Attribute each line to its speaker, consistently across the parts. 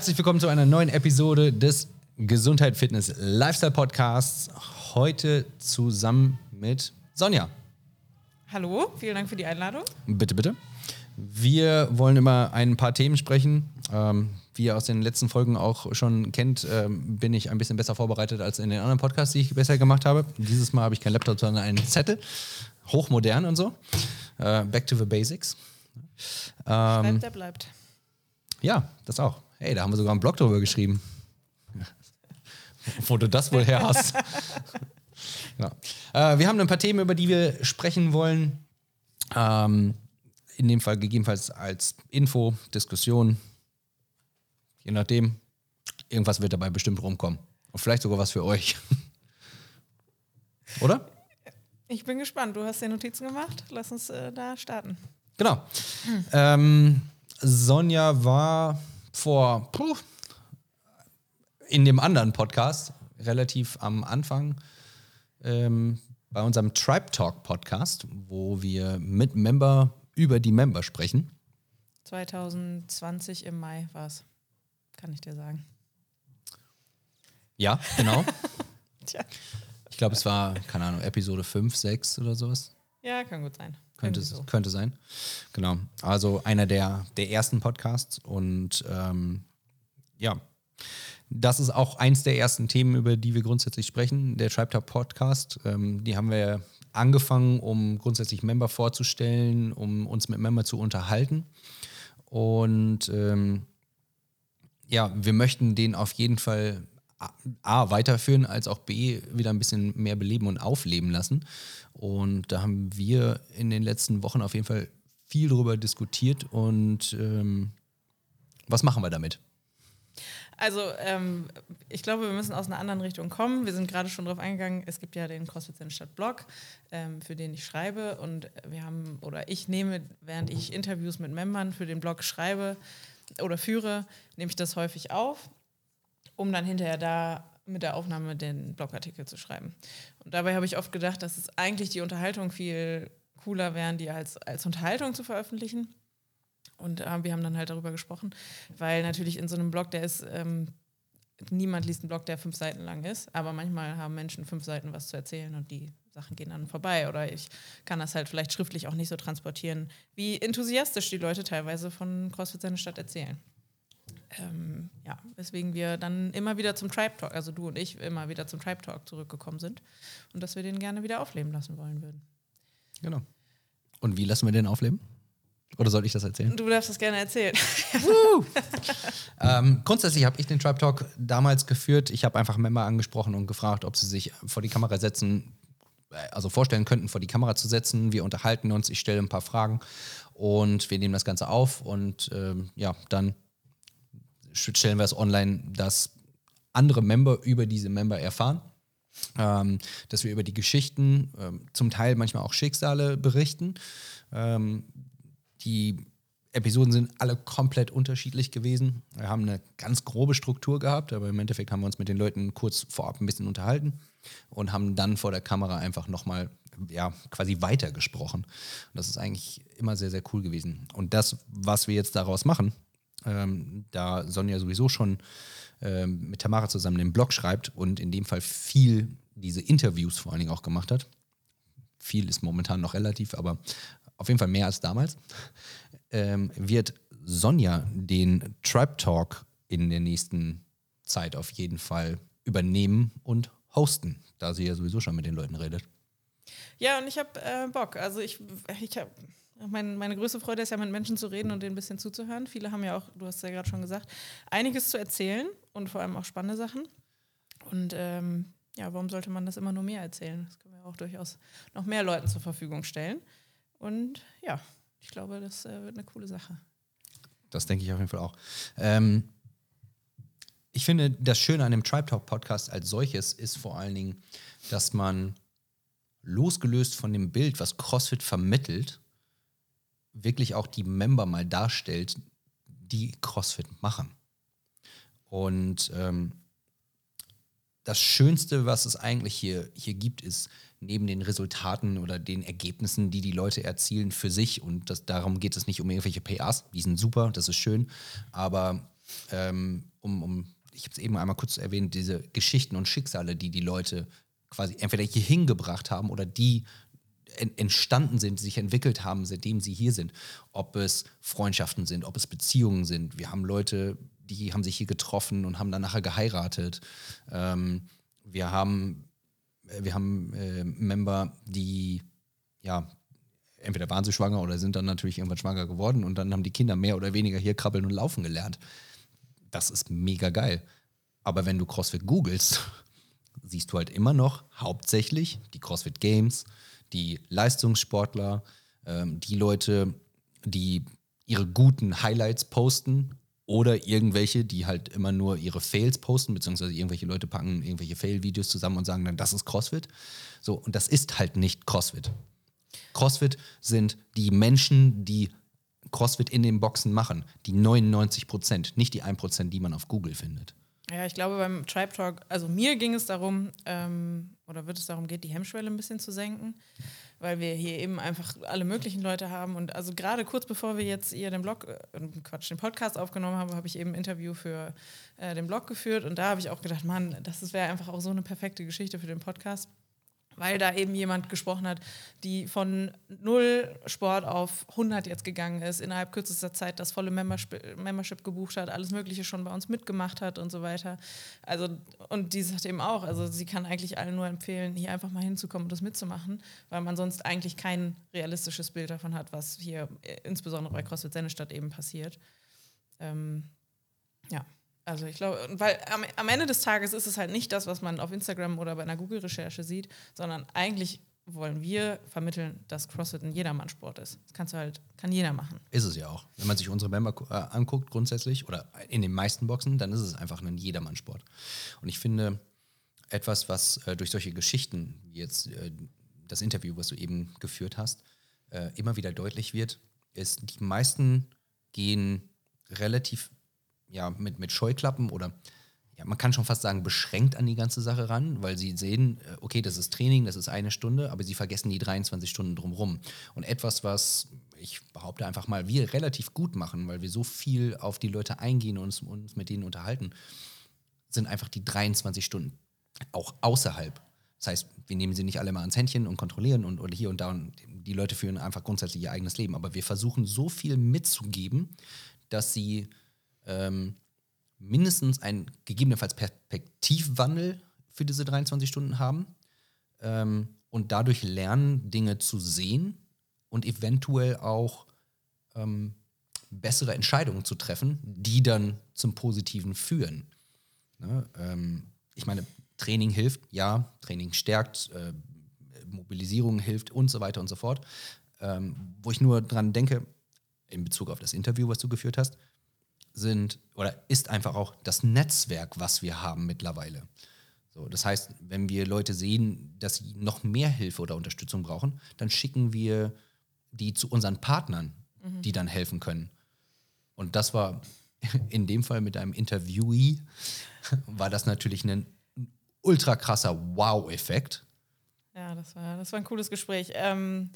Speaker 1: Herzlich willkommen zu einer neuen Episode des Gesundheit, Fitness, Lifestyle Podcasts. Heute zusammen mit Sonja.
Speaker 2: Hallo, vielen Dank für die Einladung.
Speaker 1: Bitte, bitte. Wir wollen über ein paar Themen sprechen. Ähm, wie ihr aus den letzten Folgen auch schon kennt, ähm, bin ich ein bisschen besser vorbereitet als in den anderen Podcasts, die ich bisher gemacht habe. Dieses Mal habe ich kein Laptop, sondern einen Zettel. Hochmodern und so. Äh, back to the basics.
Speaker 2: Ähm, bleibt, der bleibt.
Speaker 1: Ja, das auch. Hey, da haben wir sogar einen Blog drüber geschrieben. Wo du das wohl her hast. ja. äh, wir haben ein paar Themen, über die wir sprechen wollen. Ähm, in dem Fall gegebenenfalls als Info, Diskussion, je nachdem. Irgendwas wird dabei bestimmt rumkommen. Und vielleicht sogar was für euch. Oder?
Speaker 2: Ich bin gespannt. Du hast dir Notizen gemacht. Lass uns äh, da starten.
Speaker 1: Genau. Hm. Ähm, Sonja war vor puh, in dem anderen Podcast relativ am Anfang ähm, bei unserem Tribe Talk Podcast, wo wir mit Member über die Member sprechen.
Speaker 2: 2020 im Mai war es, kann ich dir sagen.
Speaker 1: Ja, genau. Tja. Ich glaube, es war, keine Ahnung, Episode 5, 6 oder sowas.
Speaker 2: Ja, kann gut sein.
Speaker 1: Könnte, so. könnte sein. Genau. Also einer der, der ersten Podcasts und ähm, ja, das ist auch eins der ersten Themen, über die wir grundsätzlich sprechen, der Tribe Talk Podcast. Ähm, die haben wir angefangen, um grundsätzlich Member vorzustellen, um uns mit Member zu unterhalten. Und ähm, ja, wir möchten den auf jeden Fall A, weiterführen, als auch B, wieder ein bisschen mehr beleben und aufleben lassen. Und da haben wir in den letzten Wochen auf jeden Fall viel darüber diskutiert. Und ähm, was machen wir damit?
Speaker 2: Also ähm, ich glaube, wir müssen aus einer anderen Richtung kommen. Wir sind gerade schon darauf eingegangen, es gibt ja den CrossFit Stadt Blog, ähm, für den ich schreibe. Und wir haben, oder ich nehme, während ich Interviews mit Membern für den Blog schreibe oder führe, nehme ich das häufig auf um dann hinterher da mit der Aufnahme den Blogartikel zu schreiben. Und dabei habe ich oft gedacht, dass es eigentlich die Unterhaltung viel cooler wären, die als, als Unterhaltung zu veröffentlichen. Und äh, wir haben dann halt darüber gesprochen, weil natürlich in so einem Blog, der ist, ähm, niemand liest einen Blog, der fünf Seiten lang ist, aber manchmal haben Menschen fünf Seiten was zu erzählen und die Sachen gehen dann vorbei. Oder ich kann das halt vielleicht schriftlich auch nicht so transportieren, wie enthusiastisch die Leute teilweise von CrossFit seine Stadt erzählen ähm, ja, weswegen wir dann immer wieder zum Tribe Talk, also du und ich immer wieder zum Tribe Talk zurückgekommen sind und dass wir den gerne wieder aufleben lassen wollen würden.
Speaker 1: Genau. Und wie lassen wir den aufleben? Oder soll ich das erzählen?
Speaker 2: Du darfst das gerne erzählen.
Speaker 1: ähm, grundsätzlich habe ich den Tribe Talk damals geführt. Ich habe einfach Member angesprochen und gefragt, ob sie sich vor die Kamera setzen, äh, also vorstellen könnten, vor die Kamera zu setzen. Wir unterhalten uns, ich stelle ein paar Fragen und wir nehmen das Ganze auf und ähm, ja, dann stellen wir es online, dass andere Member über diese Member erfahren. Ähm, dass wir über die Geschichten, ähm, zum Teil manchmal auch Schicksale berichten. Ähm, die Episoden sind alle komplett unterschiedlich gewesen. Wir haben eine ganz grobe Struktur gehabt, aber im Endeffekt haben wir uns mit den Leuten kurz vorab ein bisschen unterhalten und haben dann vor der Kamera einfach nochmal ja, quasi weitergesprochen. Und das ist eigentlich immer sehr, sehr cool gewesen. Und das, was wir jetzt daraus machen, ähm, da Sonja sowieso schon ähm, mit Tamara zusammen den Blog schreibt und in dem Fall viel diese Interviews vor allen Dingen auch gemacht hat. Viel ist momentan noch relativ, aber auf jeden Fall mehr als damals. Ähm, wird Sonja den Tribe Talk in der nächsten Zeit auf jeden Fall übernehmen und hosten, da sie ja sowieso schon mit den Leuten redet.
Speaker 2: Ja, und ich habe äh, Bock. Also ich, ich habe mein, meine größte Freude ist ja, mit Menschen zu reden und denen ein bisschen zuzuhören. Viele haben ja auch, du hast es ja gerade schon gesagt, einiges zu erzählen und vor allem auch spannende Sachen. Und ähm, ja, warum sollte man das immer nur mehr erzählen? Das können wir auch durchaus noch mehr Leuten zur Verfügung stellen. Und ja, ich glaube, das äh, wird eine coole Sache.
Speaker 1: Das denke ich auf jeden Fall auch. Ähm, ich finde, das Schöne an dem Tribe Talk Podcast als solches ist vor allen Dingen, dass man losgelöst von dem Bild, was CrossFit vermittelt, wirklich auch die Member mal darstellt, die CrossFit machen. Und ähm, das Schönste, was es eigentlich hier, hier gibt, ist neben den Resultaten oder den Ergebnissen, die die Leute erzielen für sich, und das, darum geht es nicht um irgendwelche PAs, die sind super, das ist schön, aber ähm, um, um, ich habe es eben einmal kurz erwähnt, diese Geschichten und Schicksale, die die Leute quasi entweder hier hingebracht haben oder die entstanden sind, sich entwickelt haben, seitdem sie hier sind. Ob es Freundschaften sind, ob es Beziehungen sind. Wir haben Leute, die haben sich hier getroffen und haben dann nachher geheiratet. Ähm, wir haben, äh, wir haben äh, Member, die ja entweder waren sie schwanger oder sind dann natürlich irgendwann schwanger geworden und dann haben die Kinder mehr oder weniger hier krabbeln und laufen gelernt. Das ist mega geil. Aber wenn du CrossFit googelst, siehst du halt immer noch hauptsächlich die CrossFit Games, die Leistungssportler, ähm, die Leute, die ihre guten Highlights posten oder irgendwelche, die halt immer nur ihre Fails posten, beziehungsweise irgendwelche Leute packen irgendwelche Fail-Videos zusammen und sagen dann, das ist CrossFit. So, und das ist halt nicht CrossFit. CrossFit sind die Menschen, die CrossFit in den Boxen machen. Die 99 Prozent, nicht die 1 Prozent, die man auf Google findet.
Speaker 2: Ja, ich glaube beim Tribe Talk, also mir ging es darum, ähm, oder wird es darum gehen, die Hemmschwelle ein bisschen zu senken, weil wir hier eben einfach alle möglichen Leute haben. Und also gerade kurz bevor wir jetzt hier den Blog, äh, Quatsch, den Podcast aufgenommen haben, habe ich eben ein Interview für äh, den Blog geführt und da habe ich auch gedacht, Mann, das wäre einfach auch so eine perfekte Geschichte für den Podcast weil da eben jemand gesprochen hat, die von null Sport auf 100 jetzt gegangen ist, innerhalb kürzester Zeit das volle Membership gebucht hat, alles Mögliche schon bei uns mitgemacht hat und so weiter. Also, und die sagt eben auch, also sie kann eigentlich allen nur empfehlen, hier einfach mal hinzukommen und das mitzumachen, weil man sonst eigentlich kein realistisches Bild davon hat, was hier äh, insbesondere bei CrossFit Sennestadt eben passiert. Ähm, ja. Also ich glaube, weil am, am, Ende des Tages ist es halt nicht das, was man auf Instagram oder bei einer Google-Recherche sieht, sondern eigentlich wollen wir vermitteln, dass CrossFit ein Jedermann-Sport ist. Das kannst du halt, kann jeder machen.
Speaker 1: Ist es ja auch. Wenn man sich unsere Member äh, anguckt grundsätzlich oder in den meisten Boxen, dann ist es einfach ein Jedermann-Sport. Und ich finde, etwas, was äh, durch solche Geschichten, wie jetzt äh, das Interview, was du eben geführt hast, äh, immer wieder deutlich wird, ist, die meisten gehen relativ ja, mit, mit Scheuklappen oder ja, man kann schon fast sagen, beschränkt an die ganze Sache ran, weil sie sehen, äh, okay, das ist Training, das ist eine Stunde, aber sie vergessen die 23 Stunden drumherum. Und etwas, was ich behaupte einfach mal, wir relativ gut machen, weil wir so viel auf die Leute eingehen und uns, uns mit denen unterhalten, sind einfach die 23 Stunden auch außerhalb. Das heißt, wir nehmen sie nicht alle mal ans Händchen und kontrollieren und, und hier und da und die Leute führen einfach grundsätzlich ihr eigenes Leben. Aber wir versuchen so viel mitzugeben, dass sie ähm, mindestens einen gegebenenfalls Perspektivwandel für diese 23 Stunden haben ähm, und dadurch lernen, Dinge zu sehen und eventuell auch ähm, bessere Entscheidungen zu treffen, die dann zum Positiven führen. Ne? Ähm, ich meine, Training hilft, ja, Training stärkt, äh, Mobilisierung hilft und so weiter und so fort. Ähm, wo ich nur dran denke, in Bezug auf das Interview, was du geführt hast, sind oder ist einfach auch das Netzwerk, was wir haben mittlerweile. So, das heißt, wenn wir Leute sehen, dass sie noch mehr Hilfe oder Unterstützung brauchen, dann schicken wir die zu unseren Partnern, mhm. die dann helfen können. Und das war in dem Fall mit einem Interviewee, war das natürlich ein ultra krasser Wow-Effekt.
Speaker 2: Ja, das war, das war ein cooles Gespräch. Ähm,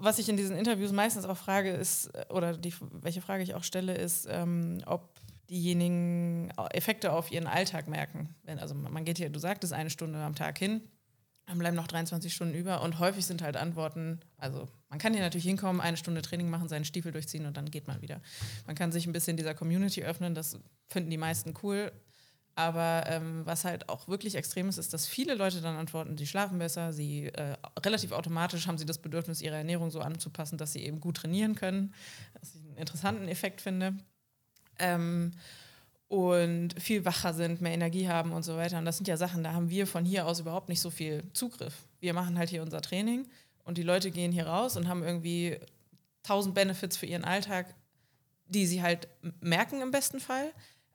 Speaker 2: was ich in diesen Interviews meistens auch frage, ist, oder die, welche Frage ich auch stelle, ist, ähm, ob diejenigen Effekte auf ihren Alltag merken. Wenn, also man geht hier, du sagtest, eine Stunde am Tag hin, dann bleiben noch 23 Stunden über und häufig sind halt Antworten, also man kann hier natürlich hinkommen, eine Stunde Training machen, seinen Stiefel durchziehen und dann geht man wieder. Man kann sich ein bisschen dieser Community öffnen, das finden die meisten cool. Aber ähm, was halt auch wirklich extrem ist, ist, dass viele Leute dann antworten, sie schlafen besser, sie äh, relativ automatisch haben sie das Bedürfnis, ihre Ernährung so anzupassen, dass sie eben gut trainieren können. Was ich einen interessanten Effekt finde. Ähm, und viel wacher sind, mehr Energie haben und so weiter. Und das sind ja Sachen, da haben wir von hier aus überhaupt nicht so viel Zugriff. Wir machen halt hier unser Training und die Leute gehen hier raus und haben irgendwie tausend Benefits für ihren Alltag, die sie halt merken im besten Fall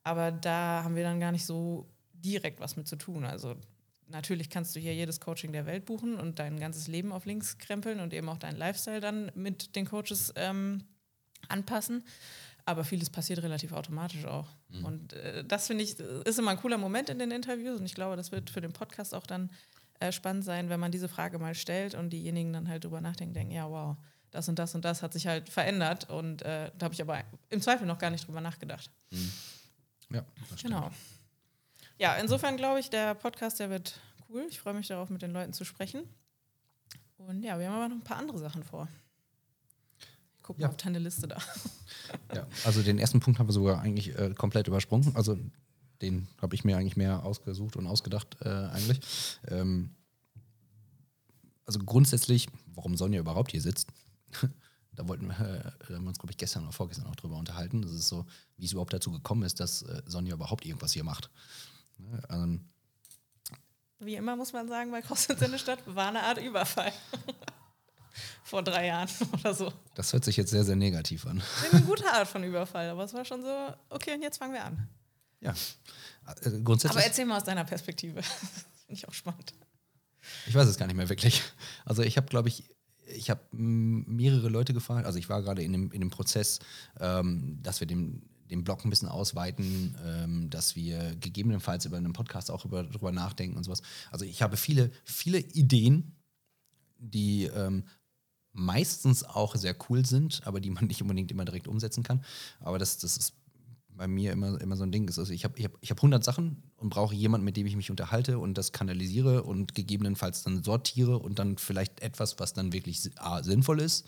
Speaker 2: aber da haben wir dann gar nicht so direkt was mit zu tun. Also natürlich kannst du hier jedes Coaching der Welt buchen und dein ganzes Leben auf links krempeln und eben auch deinen Lifestyle dann mit den Coaches ähm, anpassen. Aber vieles passiert relativ automatisch auch. Mhm. Und äh, das finde ich, ist immer ein cooler Moment in den Interviews und ich glaube, das wird für den Podcast auch dann äh, spannend sein, wenn man diese Frage mal stellt und diejenigen dann halt drüber nachdenken, denken, ja, wow, das und das und das hat sich halt verändert und äh, da habe ich aber im Zweifel noch gar nicht drüber nachgedacht.
Speaker 1: Mhm. Ja.
Speaker 2: Genau. Ja, insofern glaube ich, der Podcast, der wird cool. Ich freue mich darauf, mit den Leuten zu sprechen. Und ja, wir haben aber noch ein paar andere Sachen vor. Guck mal ja. auf deine Liste da.
Speaker 1: Ja, also den ersten Punkt haben wir sogar eigentlich äh, komplett übersprungen. Also den habe ich mir eigentlich mehr ausgesucht und ausgedacht äh, eigentlich. Ähm, also grundsätzlich, warum Sonja überhaupt hier sitzt, da wollten wir, äh, haben wir uns, glaube ich, gestern oder vorgestern auch drüber unterhalten. Das ist so, wie es überhaupt dazu gekommen ist, dass äh, Sonja überhaupt irgendwas hier macht. Ne, also,
Speaker 2: wie immer muss man sagen, bei CrossFit in der Stadt war eine Art Überfall. Vor drei Jahren oder so.
Speaker 1: Das hört sich jetzt sehr, sehr negativ an.
Speaker 2: Eine gute Art von Überfall, aber es war schon so, okay, und jetzt fangen wir an.
Speaker 1: Ja. Äh, grundsätzlich.
Speaker 2: Aber erzähl mal aus deiner Perspektive. finde ich auch spannend.
Speaker 1: Ich weiß es gar nicht mehr wirklich. Also ich habe, glaube ich, ich habe mehrere Leute gefragt. Also ich war gerade in dem, in dem Prozess, ähm, dass wir den, den Blog ein bisschen ausweiten, ähm, dass wir gegebenenfalls über einen Podcast auch über, darüber nachdenken und sowas. Also ich habe viele, viele Ideen, die ähm, meistens auch sehr cool sind, aber die man nicht unbedingt immer direkt umsetzen kann. Aber das, das ist bei mir immer, immer so ein Ding. Also ich habe ich hab, ich hab 100 Sachen und brauche jemanden, mit dem ich mich unterhalte und das kanalisiere und gegebenenfalls dann sortiere und dann vielleicht etwas, was dann wirklich A, sinnvoll ist,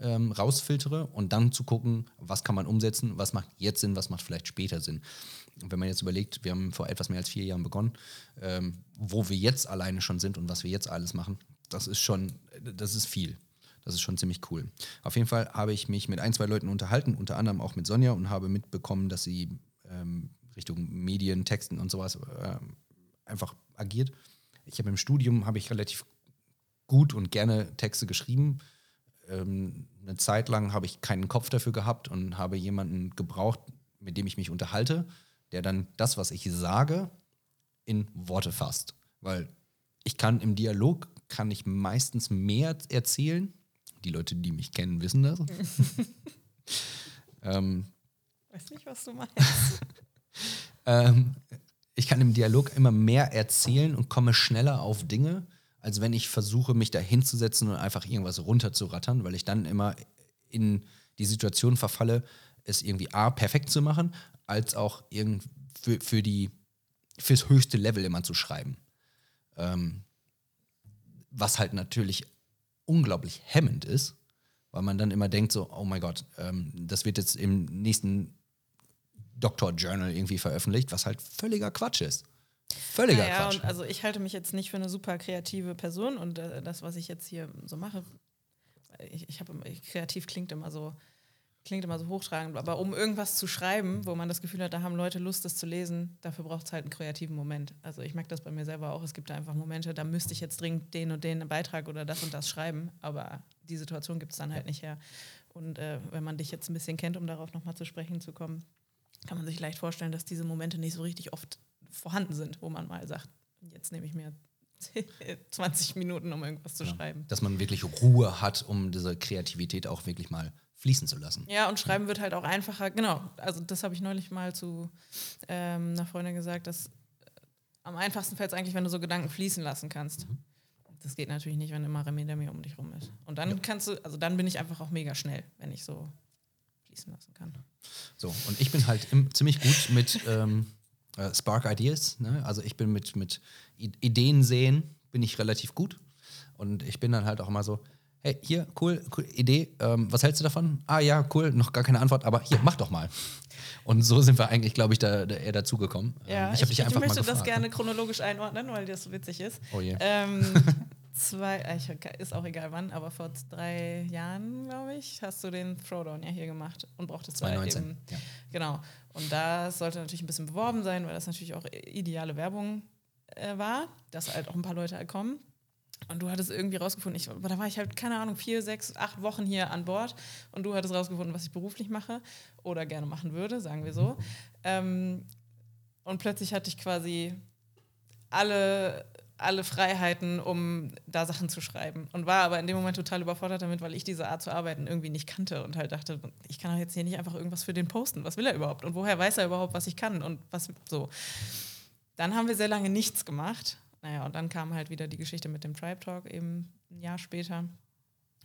Speaker 1: ähm, rausfiltere und dann zu gucken, was kann man umsetzen, was macht jetzt Sinn, was macht vielleicht später Sinn. Und wenn man jetzt überlegt, wir haben vor etwas mehr als vier Jahren begonnen, ähm, wo wir jetzt alleine schon sind und was wir jetzt alles machen, das ist schon, das ist viel. Das ist schon ziemlich cool. Auf jeden Fall habe ich mich mit ein, zwei Leuten unterhalten, unter anderem auch mit Sonja und habe mitbekommen, dass sie ähm, Richtung Medien, Texten und sowas äh, einfach agiert. Ich habe im Studium habe ich relativ gut und gerne Texte geschrieben. Ähm, eine Zeit lang habe ich keinen Kopf dafür gehabt und habe jemanden gebraucht, mit dem ich mich unterhalte, der dann das, was ich sage, in Worte fasst. Weil ich kann im Dialog kann ich meistens mehr erzählen, die Leute, die mich kennen, wissen das.
Speaker 2: ähm, Weiß nicht, was du meinst.
Speaker 1: ähm, ich kann im Dialog immer mehr erzählen und komme schneller auf Dinge, als wenn ich versuche, mich da hinzusetzen und einfach irgendwas runterzurattern, weil ich dann immer in die Situation verfalle, es irgendwie A, perfekt zu machen, als auch für, für die, fürs höchste Level immer zu schreiben. Ähm, was halt natürlich unglaublich hemmend ist, weil man dann immer denkt so, oh mein Gott, ähm, das wird jetzt im nächsten Doctor Journal irgendwie veröffentlicht, was halt völliger Quatsch ist. Völliger naja, Quatsch.
Speaker 2: Und also ich halte mich jetzt nicht für eine super kreative Person und äh, das, was ich jetzt hier so mache, ich, ich habe kreativ klingt immer so klingt immer so hochtragend, aber um irgendwas zu schreiben, wo man das Gefühl hat, da haben Leute Lust, das zu lesen, dafür braucht es halt einen kreativen Moment. Also ich merke das bei mir selber auch. Es gibt da einfach Momente, da müsste ich jetzt dringend den und den Beitrag oder das und das schreiben, aber die Situation gibt es dann halt nicht her. Und äh, wenn man dich jetzt ein bisschen kennt, um darauf nochmal zu sprechen zu kommen, kann man sich leicht vorstellen, dass diese Momente nicht so richtig oft vorhanden sind, wo man mal sagt, jetzt nehme ich mir 20 Minuten, um irgendwas zu ja, schreiben.
Speaker 1: Dass man wirklich Ruhe hat, um diese Kreativität auch wirklich mal fließen zu lassen.
Speaker 2: Ja, und schreiben wird halt auch einfacher. Genau, also das habe ich neulich mal zu ähm, einer Freundin gesagt, dass äh, am einfachsten fällt es eigentlich, wenn du so Gedanken fließen lassen kannst. Mhm. Das geht natürlich nicht, wenn immer Remi Demi um dich rum ist. Und dann ja. kannst du, also dann bin ich einfach auch mega schnell, wenn ich so fließen lassen kann.
Speaker 1: So, und ich bin halt im, ziemlich gut mit ähm, äh, Spark Ideas. Ne? Also ich bin mit, mit Ideen sehen, bin ich relativ gut. Und ich bin dann halt auch immer so, hey, hier, cool, cool Idee, ähm, was hältst du davon? Ah ja, cool, noch gar keine Antwort, aber hier, mach doch mal. Und so sind wir eigentlich, glaube ich, da, da eher dazugekommen.
Speaker 2: Ja, ähm, ich, ich, ich möchte das gerne chronologisch einordnen, weil das so witzig ist. Oh je. Ähm, zwei, äh, ist auch egal wann, aber vor drei Jahren, glaube ich, hast du den Throwdown ja hier gemacht und brauchtest 2019, eben, ja. Genau. Und da sollte natürlich ein bisschen beworben sein, weil das natürlich auch ideale Werbung äh, war, dass halt auch ein paar Leute kommen. Und du hattest irgendwie rausgefunden, ich, da war ich halt, keine Ahnung, vier, sechs, acht Wochen hier an Bord und du hattest rausgefunden, was ich beruflich mache oder gerne machen würde, sagen wir so. Ähm, und plötzlich hatte ich quasi alle, alle Freiheiten, um da Sachen zu schreiben. Und war aber in dem Moment total überfordert damit, weil ich diese Art zu arbeiten irgendwie nicht kannte und halt dachte, ich kann doch jetzt hier nicht einfach irgendwas für den posten. Was will er überhaupt? Und woher weiß er überhaupt, was ich kann? Und was so. Dann haben wir sehr lange nichts gemacht naja, und dann kam halt wieder die Geschichte mit dem Tribe Talk eben ein Jahr später.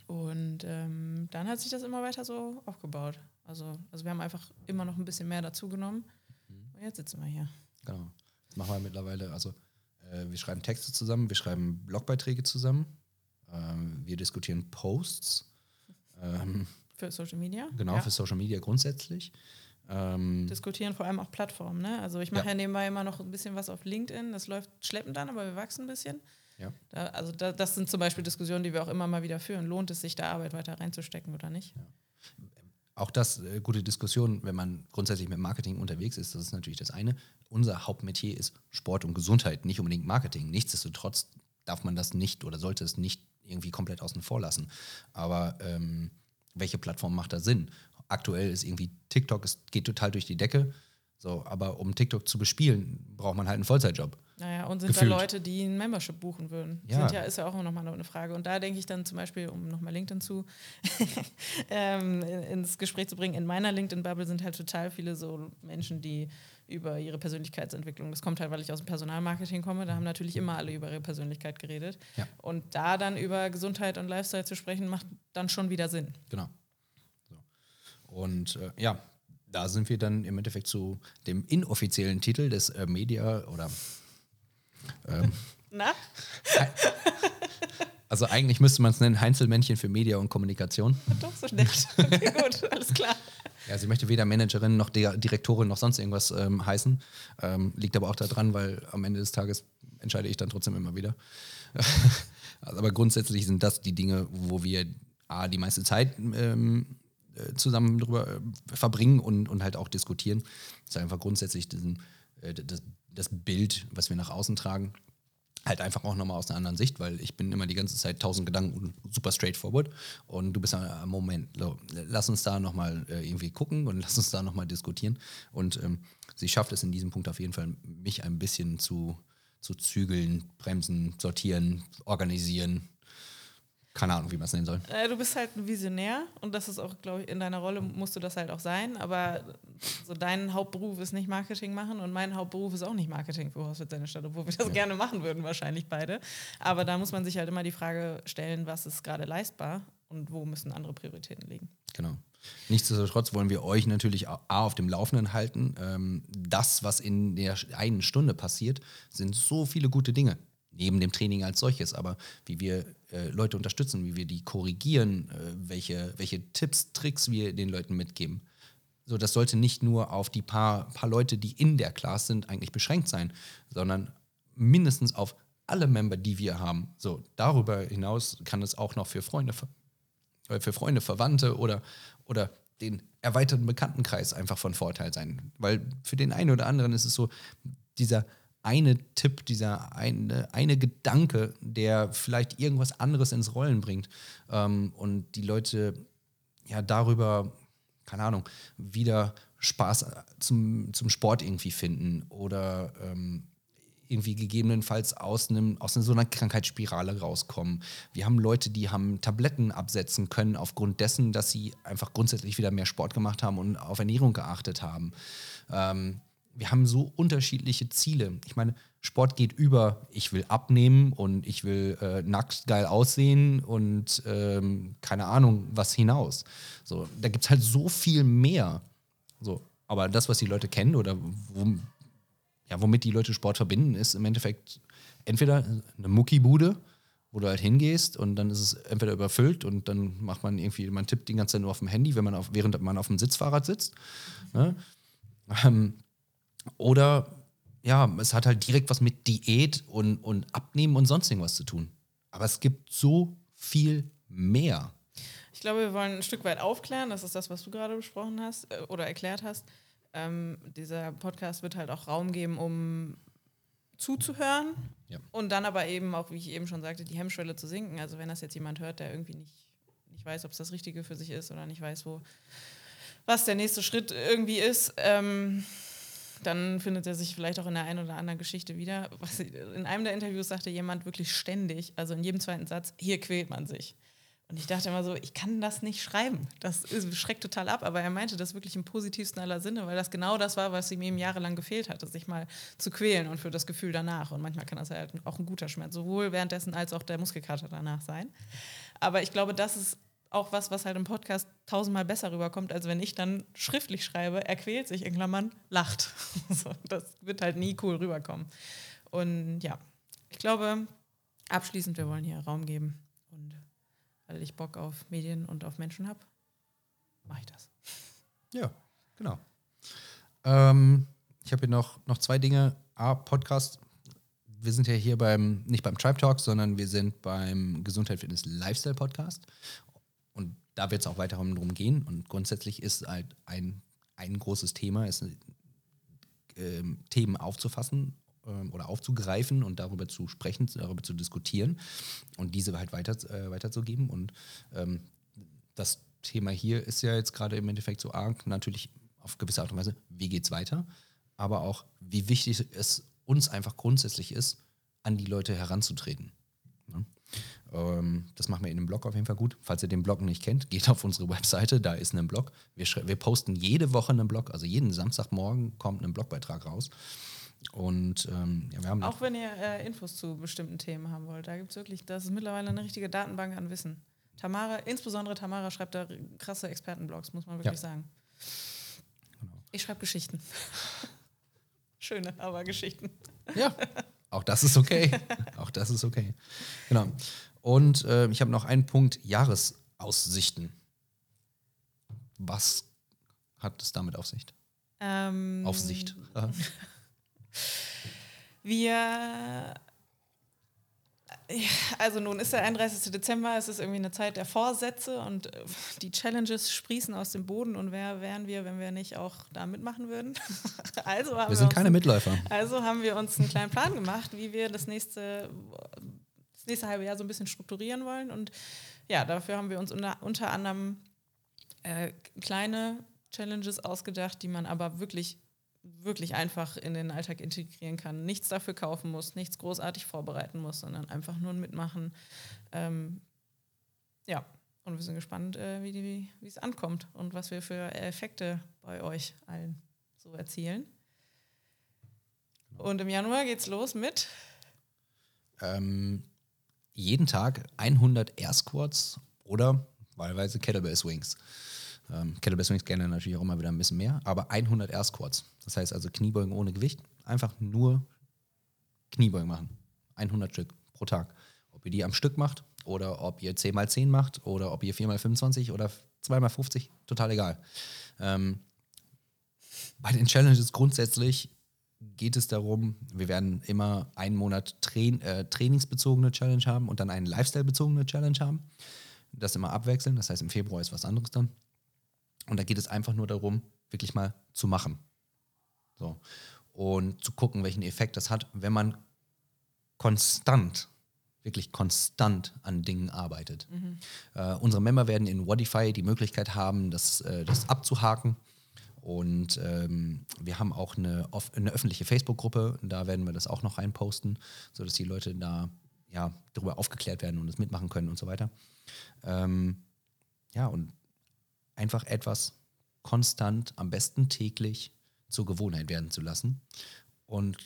Speaker 2: Und ähm, dann hat sich das immer weiter so aufgebaut. Also, also wir haben einfach immer noch ein bisschen mehr dazugenommen. Mhm. Und jetzt sitzen wir hier.
Speaker 1: Genau. Das machen wir mittlerweile. Also äh, wir schreiben Texte zusammen, wir schreiben Blogbeiträge zusammen, ähm, wir diskutieren Posts.
Speaker 2: Ähm, für Social Media?
Speaker 1: Genau, ja. für Social Media grundsätzlich.
Speaker 2: Ähm, Diskutieren vor allem auch Plattformen. Ne? Also ich mache ja. ja. nebenbei immer noch ein bisschen was auf LinkedIn. Das läuft schleppend dann, aber wir wachsen ein bisschen. Ja. Da, also da, das sind zum Beispiel Diskussionen, die wir auch immer mal wieder führen. Lohnt es sich, da Arbeit weiter reinzustecken oder nicht? Ja.
Speaker 1: Auch das äh, gute Diskussion, wenn man grundsätzlich mit Marketing unterwegs ist, das ist natürlich das eine. Unser Hauptmetier ist Sport und Gesundheit, nicht unbedingt Marketing. Nichtsdestotrotz darf man das nicht oder sollte es nicht irgendwie komplett außen vor lassen. Aber ähm, welche Plattform macht da Sinn? Aktuell ist irgendwie TikTok, es geht total durch die Decke. So, aber um TikTok zu bespielen, braucht man halt einen Vollzeitjob.
Speaker 2: Naja, und sind Gefühlt. da Leute, die ein Membership buchen würden? Ja. Ja, ist ja auch nochmal eine Frage. Und da denke ich dann zum Beispiel, um nochmal LinkedIn zu ähm, ins Gespräch zu bringen, in meiner LinkedIn-Bubble sind halt total viele so Menschen, die über ihre Persönlichkeitsentwicklung. Das kommt halt, weil ich aus dem Personalmarketing komme. Da haben natürlich immer alle über ihre Persönlichkeit geredet. Ja. Und da dann über Gesundheit und Lifestyle zu sprechen, macht dann schon wieder Sinn.
Speaker 1: Genau. So. Und äh, ja, da sind wir dann im Endeffekt zu dem inoffiziellen Titel des äh, Media oder
Speaker 2: ähm, Na?
Speaker 1: Also eigentlich müsste man es nennen Heinzelmännchen für Media und Kommunikation.
Speaker 2: Doch, so nett. Okay, gut, alles klar.
Speaker 1: Ja, sie möchte weder Managerin noch Direktorin noch sonst irgendwas ähm, heißen. Ähm, liegt aber auch daran, weil am Ende des Tages entscheide ich dann trotzdem immer wieder. also, aber grundsätzlich sind das die Dinge, wo wir A, die meiste Zeit ähm, äh, zusammen drüber äh, verbringen und, und halt auch diskutieren. Das ist einfach grundsätzlich diesen, äh, das, das Bild, was wir nach außen tragen, halt einfach auch nochmal aus einer anderen Sicht, weil ich bin immer die ganze Zeit tausend Gedanken und super straightforward. Und du bist am Moment, so, lass uns da nochmal äh, irgendwie gucken und lass uns da nochmal diskutieren. Und ähm, sie schafft es in diesem Punkt auf jeden Fall, mich ein bisschen zu, zu zügeln, bremsen, sortieren, organisieren, keine Ahnung, wie man es nennen soll.
Speaker 2: Äh, du bist halt ein Visionär und das ist auch, glaube ich, in deiner Rolle musst du das halt auch sein. Aber so dein Hauptberuf ist nicht Marketing machen und mein Hauptberuf ist auch nicht Marketing für Hauswitz seine Stadt, obwohl wir das ja. gerne machen würden, wahrscheinlich beide. Aber da muss man sich halt immer die Frage stellen, was ist gerade leistbar und wo müssen andere Prioritäten liegen.
Speaker 1: Genau. Nichtsdestotrotz wollen wir euch natürlich A auf dem Laufenden halten. Ähm, das, was in der einen Stunde passiert, sind so viele gute Dinge neben dem Training als solches, aber wie wir äh, Leute unterstützen, wie wir die korrigieren, äh, welche, welche Tipps, Tricks wir den Leuten mitgeben. So, das sollte nicht nur auf die paar, paar Leute, die in der Class sind, eigentlich beschränkt sein, sondern mindestens auf alle Member, die wir haben. So, darüber hinaus kann es auch noch für Freunde, äh, für Freunde, Verwandte oder, oder den erweiterten Bekanntenkreis einfach von Vorteil sein. Weil für den einen oder anderen ist es so, dieser eine Tipp, dieser eine, eine Gedanke, der vielleicht irgendwas anderes ins Rollen bringt ähm, und die Leute ja darüber, keine Ahnung, wieder Spaß zum, zum Sport irgendwie finden oder ähm, irgendwie gegebenenfalls aus, einem, aus so einer Krankheitsspirale rauskommen. Wir haben Leute, die haben Tabletten absetzen können aufgrund dessen, dass sie einfach grundsätzlich wieder mehr Sport gemacht haben und auf Ernährung geachtet haben. Ähm, wir haben so unterschiedliche Ziele. Ich meine, Sport geht über, ich will abnehmen und ich will äh, nackt geil aussehen und ähm, keine Ahnung was hinaus. So, da gibt es halt so viel mehr. So, aber das, was die Leute kennen oder wo, ja, womit die Leute Sport verbinden, ist im Endeffekt entweder eine Muckibude, wo du halt hingehst und dann ist es entweder überfüllt und dann macht man irgendwie, man tippt die ganze Zeit nur auf dem Handy, wenn man auf, während man auf dem Sitzfahrrad sitzt. Ne? Ähm, oder ja, es hat halt direkt was mit Diät und, und Abnehmen und sonst irgendwas zu tun. Aber es gibt so viel mehr.
Speaker 2: Ich glaube, wir wollen ein Stück weit aufklären. Das ist das, was du gerade besprochen hast äh, oder erklärt hast. Ähm, dieser Podcast wird halt auch Raum geben, um zuzuhören ja. und dann aber eben auch, wie ich eben schon sagte, die Hemmschwelle zu sinken. Also wenn das jetzt jemand hört, der irgendwie nicht, nicht weiß, ob es das Richtige für sich ist oder nicht weiß, wo was der nächste Schritt irgendwie ist, ähm, dann findet er sich vielleicht auch in der einen oder anderen Geschichte wieder. Was, in einem der Interviews sagte jemand wirklich ständig, also in jedem zweiten Satz, hier quält man sich. Und ich dachte immer so, ich kann das nicht schreiben. Das schreckt total ab, aber er meinte das wirklich im positivsten aller Sinne, weil das genau das war, was ihm eben jahrelang gefehlt hatte, sich mal zu quälen und für das Gefühl danach. Und manchmal kann das halt auch ein guter Schmerz, sowohl währenddessen als auch der Muskelkater danach sein. Aber ich glaube, das ist auch was, was halt im Podcast tausendmal besser rüberkommt, als wenn ich dann schriftlich schreibe, er quält sich in Klammern, lacht. so, das wird halt nie cool rüberkommen. Und ja, ich glaube, abschließend, wir wollen hier Raum geben. Und weil ich Bock auf Medien und auf Menschen habe, mache ich das.
Speaker 1: Ja, genau. Ähm, ich habe hier noch, noch zwei Dinge. A, Podcast. Wir sind ja hier beim, nicht beim Tribe Talk, sondern wir sind beim Gesundheit, Fitness, Lifestyle Podcast. Da wird es auch weiter darum gehen. Und grundsätzlich ist halt ein, ein großes Thema, ist, ähm, Themen aufzufassen ähm, oder aufzugreifen und darüber zu sprechen, darüber zu diskutieren und diese halt weiter, äh, weiterzugeben. Und ähm, das Thema hier ist ja jetzt gerade im Endeffekt so arg, natürlich auf gewisse Art und Weise, wie geht es weiter, aber auch, wie wichtig es uns einfach grundsätzlich ist, an die Leute heranzutreten. Ähm, das machen wir in einem Blog auf jeden Fall gut. Falls ihr den Blog nicht kennt, geht auf unsere Webseite, da ist ein Blog. Wir, wir posten jede Woche einen Blog, also jeden Samstagmorgen kommt ein Blogbeitrag raus. Und ähm, ja, wir haben
Speaker 2: auch wenn ihr äh, Infos zu bestimmten Themen haben wollt, da gibt es wirklich, das ist mittlerweile eine richtige Datenbank an Wissen. Tamara, insbesondere Tamara schreibt da krasse Expertenblogs, muss man wirklich ja. sagen. Genau. Ich schreibe Geschichten. Schöne, aber Geschichten.
Speaker 1: Ja, auch das ist okay. auch das ist okay. Genau. Und äh, ich habe noch einen Punkt: Jahresaussichten. Was hat es damit auf Sicht? Ähm, auf Sicht.
Speaker 2: Wir also nun ist der 31. Dezember, es ist irgendwie eine Zeit der Vorsätze und äh, die Challenges sprießen aus dem Boden und wer wären wir, wenn wir nicht auch da mitmachen würden?
Speaker 1: also haben wir sind wir keine Mitläufer.
Speaker 2: Also haben wir uns einen kleinen Plan gemacht, wie wir das nächste, das nächste halbe Jahr so ein bisschen strukturieren wollen und ja, dafür haben wir uns unter, unter anderem äh, kleine Challenges ausgedacht, die man aber wirklich wirklich einfach in den Alltag integrieren kann. Nichts dafür kaufen muss, nichts großartig vorbereiten muss, sondern einfach nur mitmachen. Ähm, ja, und wir sind gespannt, äh, wie es ankommt und was wir für Effekte bei euch allen so erzielen. Und im Januar geht es los mit?
Speaker 1: Ähm, jeden Tag 100 Air Squats oder wahlweise Kettlebell Swings. Ähm, Kettlebell gerne natürlich auch immer wieder ein bisschen mehr, aber 100 Air Squats. Das heißt also Kniebeugen ohne Gewicht, einfach nur Kniebeugen machen. 100 Stück pro Tag. Ob ihr die am Stück macht oder ob ihr 10 x 10 macht oder ob ihr 4 x 25 oder 2 x 50, total egal. Ähm, bei den Challenges grundsätzlich geht es darum, wir werden immer einen Monat Train, äh, trainingsbezogene Challenge haben und dann einen Lifestyle-bezogene Challenge haben. Das immer abwechseln, das heißt im Februar ist was anderes dann. Und da geht es einfach nur darum, wirklich mal zu machen. So. Und zu gucken, welchen Effekt das hat, wenn man konstant, wirklich konstant an Dingen arbeitet. Mhm. Äh, unsere Member werden in Wodify die Möglichkeit haben, das, äh, das abzuhaken. Und ähm, wir haben auch eine, eine öffentliche Facebook-Gruppe, da werden wir das auch noch reinposten, sodass die Leute da ja, darüber aufgeklärt werden und es mitmachen können und so weiter. Ähm, ja, und einfach etwas konstant, am besten täglich zur Gewohnheit werden zu lassen. Und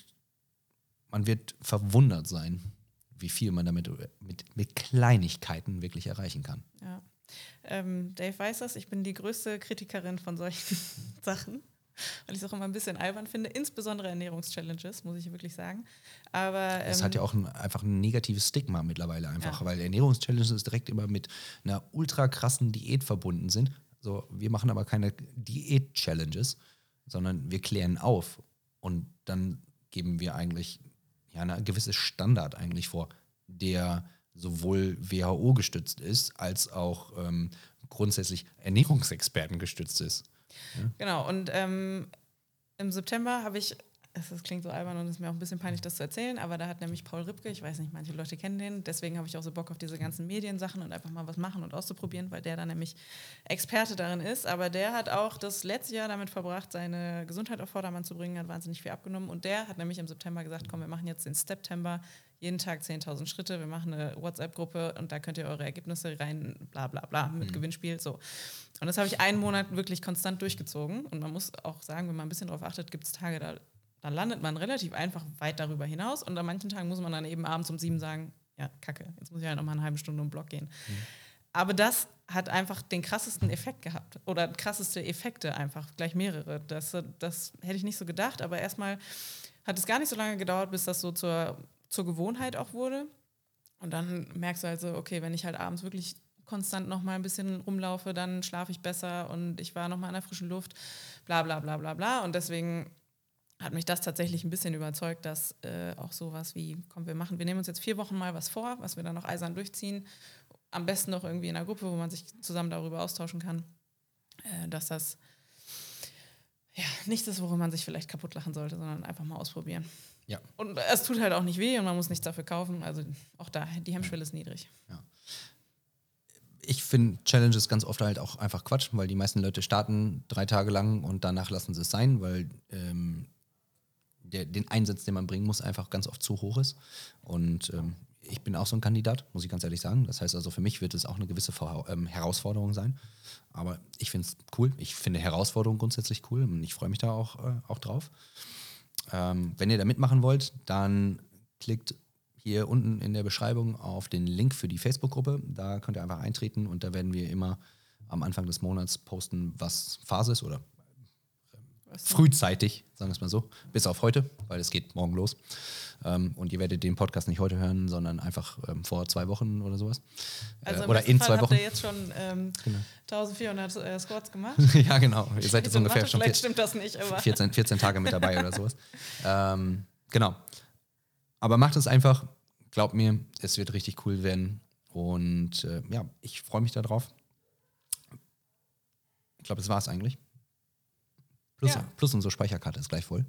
Speaker 1: man wird verwundert sein, wie viel man damit mit, mit Kleinigkeiten wirklich erreichen kann.
Speaker 2: Ja. Ähm, Dave weiß das, ich bin die größte Kritikerin von solchen Sachen, weil ich es auch immer ein bisschen albern finde, insbesondere Ernährungschallenges, muss ich wirklich sagen. Aber
Speaker 1: ähm, hat ja auch ein, einfach ein negatives Stigma mittlerweile einfach, ja. weil Ernährungschallenges direkt immer mit einer ultra krassen Diät verbunden sind. So, wir machen aber keine Diät-Challenges, sondern wir klären auf und dann geben wir eigentlich ja eine gewisse Standard eigentlich vor, der sowohl WHO gestützt ist, als auch ähm, grundsätzlich Ernährungsexperten gestützt ist.
Speaker 2: Ja? Genau, und ähm, im September habe ich das klingt so albern und es ist mir auch ein bisschen peinlich, das zu erzählen, aber da hat nämlich Paul Ripke, ich weiß nicht, manche Leute kennen den, deswegen habe ich auch so Bock auf diese ganzen Mediensachen und einfach mal was machen und auszuprobieren, weil der da nämlich Experte darin ist. Aber der hat auch das letzte Jahr damit verbracht, seine Gesundheit auf Vordermann zu bringen, hat wahnsinnig viel abgenommen und der hat nämlich im September gesagt, komm, wir machen jetzt den September, jeden Tag 10.000 Schritte, wir machen eine WhatsApp-Gruppe und da könnt ihr eure Ergebnisse rein, bla bla bla, mit mhm. Gewinnspiel, so. Und das habe ich einen Monat wirklich konstant durchgezogen und man muss auch sagen, wenn man ein bisschen darauf achtet, gibt es Tage, da dann landet man relativ einfach weit darüber hinaus und an manchen Tagen muss man dann eben abends um sieben sagen, ja, kacke, jetzt muss ich halt noch mal eine halbe Stunde um den Block gehen. Mhm. aber das hat einfach den krassesten Effekt gehabt oder krasseste Effekte einfach, gleich mehrere. Das, das hätte ich nicht so gedacht, aber erstmal hat es gar nicht so lange gedauert, bis das so zur, zur Gewohnheit auch wurde. Und dann merkst du also, okay, wenn ich halt abends wirklich konstant noch mal ein bisschen rumlaufe, dann schlafe ich besser und ich war noch mal in der frischen Luft, bla bla bla bla bla. Und deswegen hat mich das tatsächlich ein bisschen überzeugt, dass äh, auch sowas wie, komm, wir machen, wir nehmen uns jetzt vier Wochen mal was vor, was wir dann noch eisern durchziehen. Am besten noch irgendwie in einer Gruppe, wo man sich zusammen darüber austauschen kann, äh, dass das ja, nichts ist, worum man sich vielleicht kaputt lachen sollte, sondern einfach mal ausprobieren.
Speaker 1: Ja.
Speaker 2: Und es tut halt auch nicht weh und man muss nichts dafür kaufen. Also auch da, die Hemmschwelle ist niedrig.
Speaker 1: Ja. Ich finde Challenges ganz oft halt auch einfach Quatsch, weil die meisten Leute starten drei Tage lang und danach lassen sie es sein, weil ähm, der, den Einsatz, den man bringen muss, einfach ganz oft zu hoch ist. Und ähm, ich bin auch so ein Kandidat, muss ich ganz ehrlich sagen. Das heißt also, für mich wird es auch eine gewisse ähm, Herausforderung sein. Aber ich finde es cool. Ich finde Herausforderungen grundsätzlich cool und ich freue mich da auch, äh, auch drauf. Ähm, wenn ihr da mitmachen wollt, dann klickt hier unten in der Beschreibung auf den Link für die Facebook-Gruppe. Da könnt ihr einfach eintreten und da werden wir immer am Anfang des Monats posten, was Phase ist oder frühzeitig, sagen wir es mal so, bis auf heute, weil es geht morgen los. Ähm, und ihr werdet den Podcast nicht heute hören, sondern einfach ähm, vor zwei Wochen oder sowas.
Speaker 2: Also
Speaker 1: äh, oder in
Speaker 2: Fall
Speaker 1: zwei
Speaker 2: habt
Speaker 1: Wochen.
Speaker 2: ihr jetzt schon ähm,
Speaker 1: Genau.
Speaker 2: 1400 äh, Squats gemacht.
Speaker 1: ja, genau. Ihr seid jetzt ungefähr schon vier,
Speaker 2: stimmt das nicht, aber
Speaker 1: 14, 14 Tage mit dabei oder sowas. Ähm, genau. Aber macht es einfach. Glaubt mir, es wird richtig cool werden. Und äh, ja, ich freue mich darauf. Ich glaube, das war es eigentlich. Plus,
Speaker 2: Ja.
Speaker 1: plus unsere Speicherkarte ist gleich voll.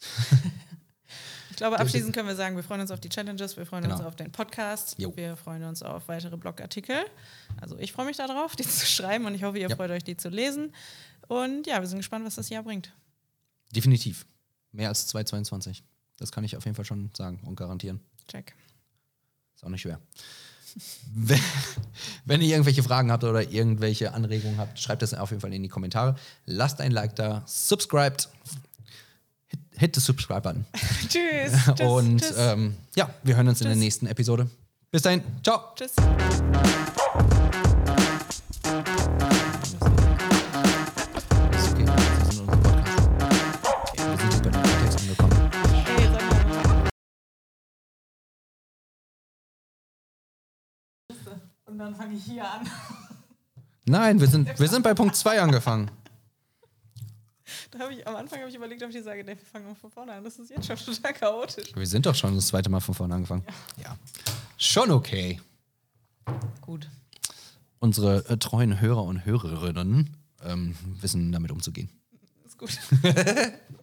Speaker 2: ich glaube, abschließend können wir sagen, wir freuen uns auf die Challenges, wir freuen uns
Speaker 1: Genau.
Speaker 2: auf den Podcast,
Speaker 1: Jo.
Speaker 2: wir freuen uns auf weitere Blogartikel. Also ich freue mich darauf, die zu schreiben und ich hoffe, ihr
Speaker 1: Ja.
Speaker 2: freut euch, die zu lesen. Und ja, wir sind gespannt, was das Jahr bringt.
Speaker 1: Definitiv. Mehr als 2,22. Das kann ich auf jeden Fall schon sagen und garantieren.
Speaker 2: Check.
Speaker 1: Ist auch nicht schwer. Wenn, wenn ihr irgendwelche Fragen habt oder irgendwelche Anregungen habt, schreibt das auf jeden Fall in die Kommentare. Lasst ein Like da, subscribed, hit, hit the subscribe-Button.
Speaker 2: tschüss. tschüss.
Speaker 1: Und
Speaker 2: tschüss.
Speaker 1: ähm, ja, wir hören uns in der
Speaker 2: Tschüss.
Speaker 1: nächsten Episode. Bis dahin, ciao.
Speaker 2: tschüss. Dann fange ich hier an.
Speaker 1: Nein, wir sind, wir sind bei Punkt 2 angefangen.
Speaker 2: Da ich am Anfang habe ich überlegt, ob ich sage, nee, wir fangen mal von vorne an. Das ist jetzt schon total chaotisch.
Speaker 1: Wir sind doch schon das zweite Mal von vorne angefangen. Ja. Schon okay.
Speaker 2: Gut.
Speaker 1: Unsere äh, treuen Hörer und Hörerinnen ähm, wissen damit umzugehen.
Speaker 2: Ist gut.